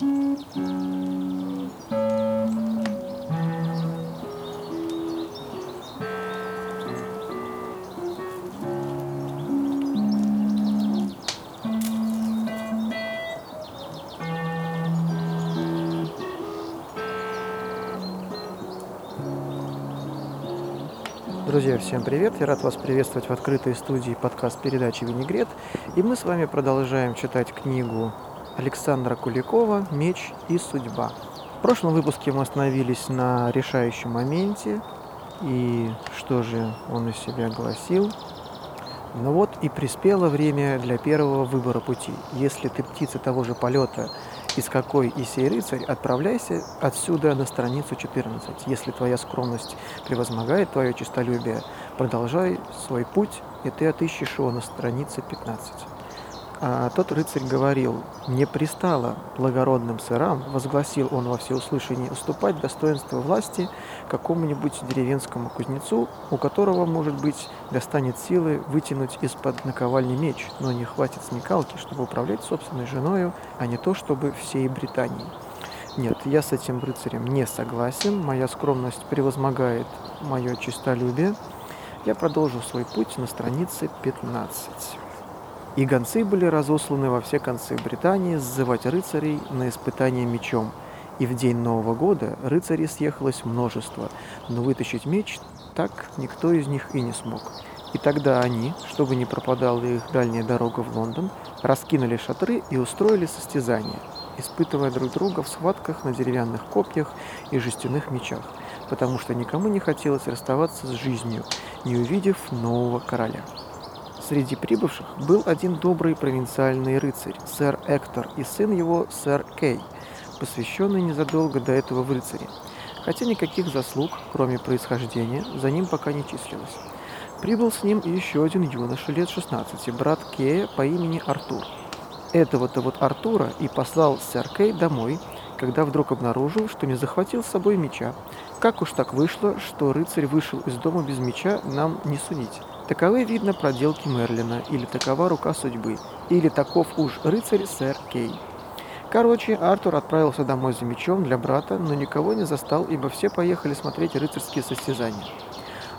Друзья, всем привет! Я рад вас приветствовать в открытой студии подкаст передачи «Винегрет». И мы с вами продолжаем читать книгу Александра Куликова «Меч и судьба». В прошлом выпуске мы остановились на решающем моменте. И что же он из себя гласил? Ну вот и приспело время для первого выбора пути. Если ты птица того же полета из какой и сей рыцарь, отправляйся отсюда на страницу 14. Если твоя скромность превозмогает твое честолюбие, продолжай свой путь, и ты отыщешь его на странице 15. А тот рыцарь говорил, «Не пристало благородным сырам, возгласил он во всеуслышание, уступать достоинство власти какому-нибудь деревенскому кузнецу, у которого, может быть, достанет силы вытянуть из-под наковальни меч, но не хватит смекалки, чтобы управлять собственной женою, а не то, чтобы всей Британией. Нет, я с этим рыцарем не согласен, моя скромность превозмогает мое честолюбие. Я продолжу свой путь на странице 15 и гонцы были разосланы во все концы Британии сзывать рыцарей на испытание мечом. И в день Нового года рыцарей съехалось множество, но вытащить меч так никто из них и не смог. И тогда они, чтобы не пропадала их дальняя дорога в Лондон, раскинули шатры и устроили состязания, испытывая друг друга в схватках на деревянных копьях и жестяных мечах, потому что никому не хотелось расставаться с жизнью, не увидев нового короля. Среди прибывших был один добрый провинциальный рыцарь, сэр Эктор, и сын его, сэр Кей, посвященный незадолго до этого в рыцаре, хотя никаких заслуг, кроме происхождения, за ним пока не числилось. Прибыл с ним еще один юноша лет 16, брат Кея по имени Артур. Этого-то вот Артура и послал сэр Кей домой, когда вдруг обнаружил, что не захватил с собой меча. Как уж так вышло, что рыцарь вышел из дома без меча, нам не судить. Таковы, видно, проделки Мерлина, или такова рука судьбы, или таков уж рыцарь сэр Кей. Короче, Артур отправился домой за мечом для брата, но никого не застал, ибо все поехали смотреть рыцарские состязания.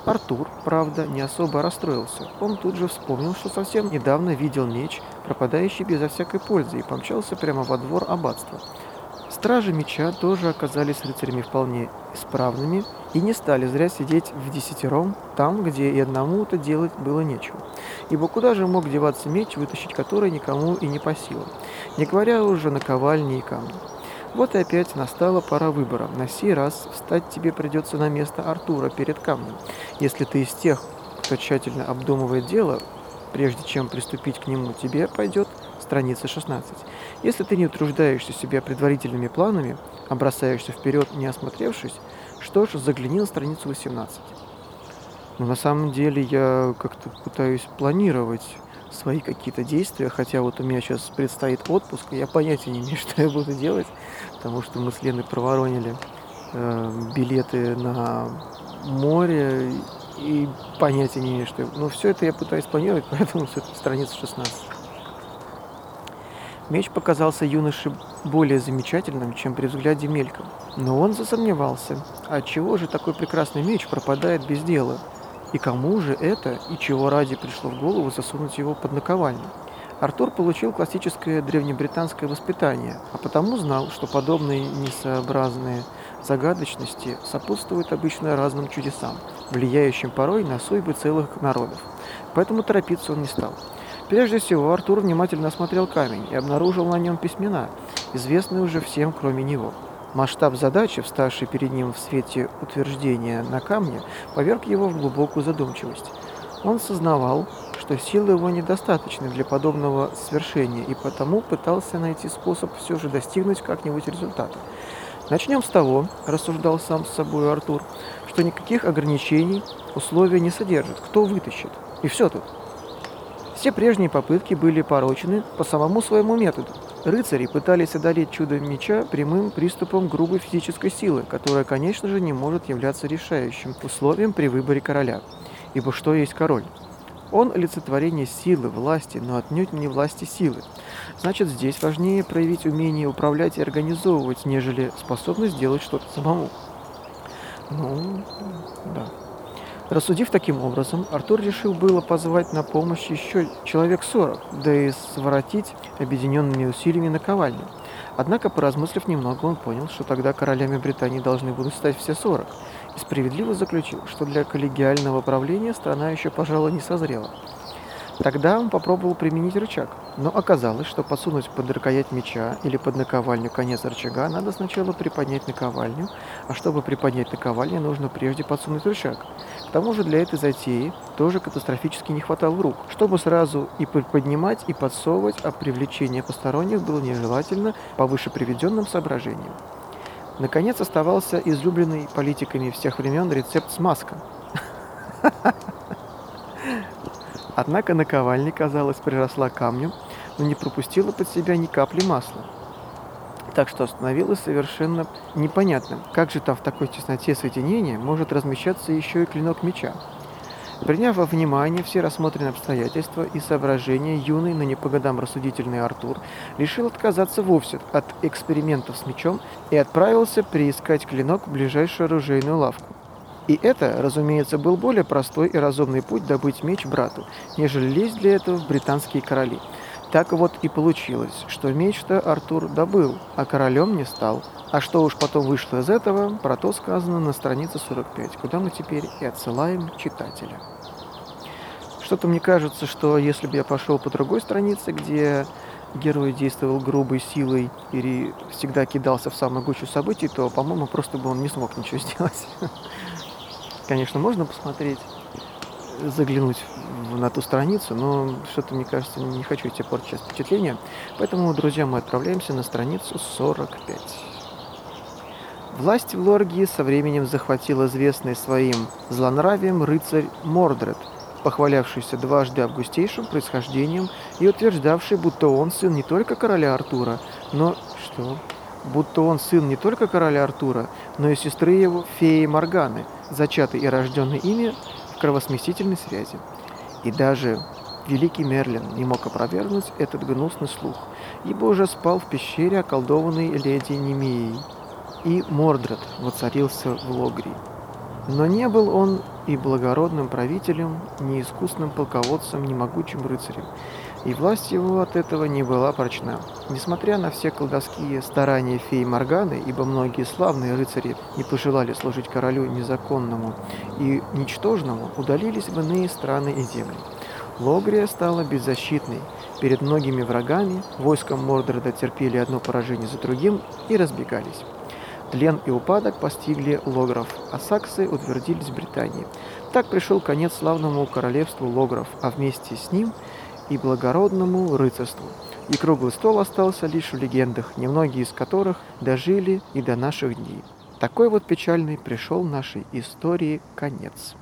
Артур, правда, не особо расстроился. Он тут же вспомнил, что совсем недавно видел меч, пропадающий безо всякой пользы, и помчался прямо во двор аббатства. Стражи меча тоже оказались рыцарями вполне исправными и не стали зря сидеть в десятером там, где и одному-то делать было нечего. Ибо куда же мог деваться меч, вытащить который никому и не по силам, не говоря уже на ковальни и камни. Вот и опять настала пора выбора. На сей раз встать тебе придется на место Артура перед камнем. Если ты из тех, кто тщательно обдумывает дело, прежде чем приступить к нему, тебе пойдет страница 16. Если ты не утруждаешься себя предварительными планами, а бросаешься вперед, не осмотревшись, что ж, загляни на страницу 18. Но на самом деле я как-то пытаюсь планировать свои какие-то действия, хотя вот у меня сейчас предстоит отпуск, и я понятия не имею, что я буду делать, потому что мы с Леной проворонили э, билеты на море, и понятия не имею, что... Но ну, все это я пытаюсь планировать, поэтому все это страница 16. Меч показался юноше более замечательным, чем при взгляде мельком. Но он засомневался, отчего же такой прекрасный меч пропадает без дела? И кому же это, и чего ради пришло в голову засунуть его под наковальню? Артур получил классическое древнебританское воспитание, а потому знал, что подобные несообразные загадочности сопутствуют обычно разным чудесам, влияющим порой на судьбы целых народов. Поэтому торопиться он не стал. Прежде всего, Артур внимательно осмотрел камень и обнаружил на нем письмена, известные уже всем, кроме него. Масштаб задачи, вставший перед ним в свете утверждения на камне, поверг его в глубокую задумчивость. Он сознавал, что силы его недостаточны для подобного свершения, и потому пытался найти способ все же достигнуть как-нибудь результата. Начнем с того, рассуждал сам с собой Артур, что никаких ограничений условия не содержат. Кто вытащит? И все тут. Все прежние попытки были порочены по самому своему методу. Рыцари пытались одолеть чудо меча прямым приступом грубой физической силы, которая, конечно же, не может являться решающим условием при выборе короля. Ибо что есть король? Он олицетворение силы, власти, но отнюдь не власти силы. Значит, здесь важнее проявить умение управлять и организовывать, нежели способность сделать что-то самому. Ну, да. Рассудив таким образом, Артур решил было позвать на помощь еще человек сорок, да и своротить объединенными усилиями наковальню. Однако, поразмыслив немного, он понял, что тогда королями Британии должны будут стать все сорок, и справедливо заключил, что для коллегиального правления страна еще, пожалуй, не созрела. Тогда он попробовал применить рычаг, но оказалось, что подсунуть под рукоять меча или под наковальню конец рычага надо сначала приподнять наковальню, а чтобы приподнять наковальню, нужно прежде подсунуть рычаг. К тому же для этой затеи тоже катастрофически не хватало рук. Чтобы сразу и поднимать, и подсовывать, а привлечение посторонних было нежелательно по выше приведенным соображениям. Наконец оставался излюбленный политиками всех времен рецепт смазка. Однако наковальня, казалось, приросла к камню, но не пропустила под себя ни капли масла. Так что становилось совершенно непонятным, как же там в такой тесноте соединения может размещаться еще и клинок меча. Приняв во внимание все рассмотренные обстоятельства и соображения, юный, но не по годам рассудительный Артур решил отказаться вовсе от экспериментов с мечом и отправился приискать клинок в ближайшую оружейную лавку. И это, разумеется, был более простой и разумный путь добыть меч брату, нежели лезть для этого в британские короли. Так вот и получилось, что меч-то Артур добыл, а королем не стал. А что уж потом вышло из этого, про то сказано на странице 45, куда мы теперь и отсылаем читателя. Что-то мне кажется, что если бы я пошел по другой странице, где герой действовал грубой силой или всегда кидался в самую гущу событий, то, по-моему, просто бы он не смог ничего сделать. Конечно, можно посмотреть, заглянуть на ту страницу, но что-то, мне кажется, не хочу тебе портить сейчас впечатление. Поэтому, друзья, мы отправляемся на страницу 45. Власть в Лоргии со временем захватил известный своим злонравием рыцарь Мордред, похвалявшийся дважды августейшим происхождением и утверждавший, будто он сын не только короля Артура, но... что? Будто он сын не только короля Артура, но и сестры его, феи Морганы – зачатый и рожденный ими в кровосмесительной связи. И даже великий Мерлин не мог опровергнуть этот гнусный слух, ибо уже спал в пещере околдованной леди Немеей. И Мордред воцарился в Логрии. Но не был он и благородным правителем, ни искусным полководцем, ни могучим рыцарем и власть его от этого не была прочна. Несмотря на все колдовские старания феи Морганы, ибо многие славные рыцари не пожелали служить королю незаконному и ничтожному, удалились в иные страны и земли. Логрия стала беззащитной. Перед многими врагами войском Мордреда терпели одно поражение за другим и разбегались. Тлен и упадок постигли логров, а саксы утвердились в Британии. Так пришел конец славному королевству логров, а вместе с ним – и благородному рыцарству. И круглый стол остался лишь в легендах, немногие из которых дожили и до наших дней. Такой вот печальный пришел нашей истории конец.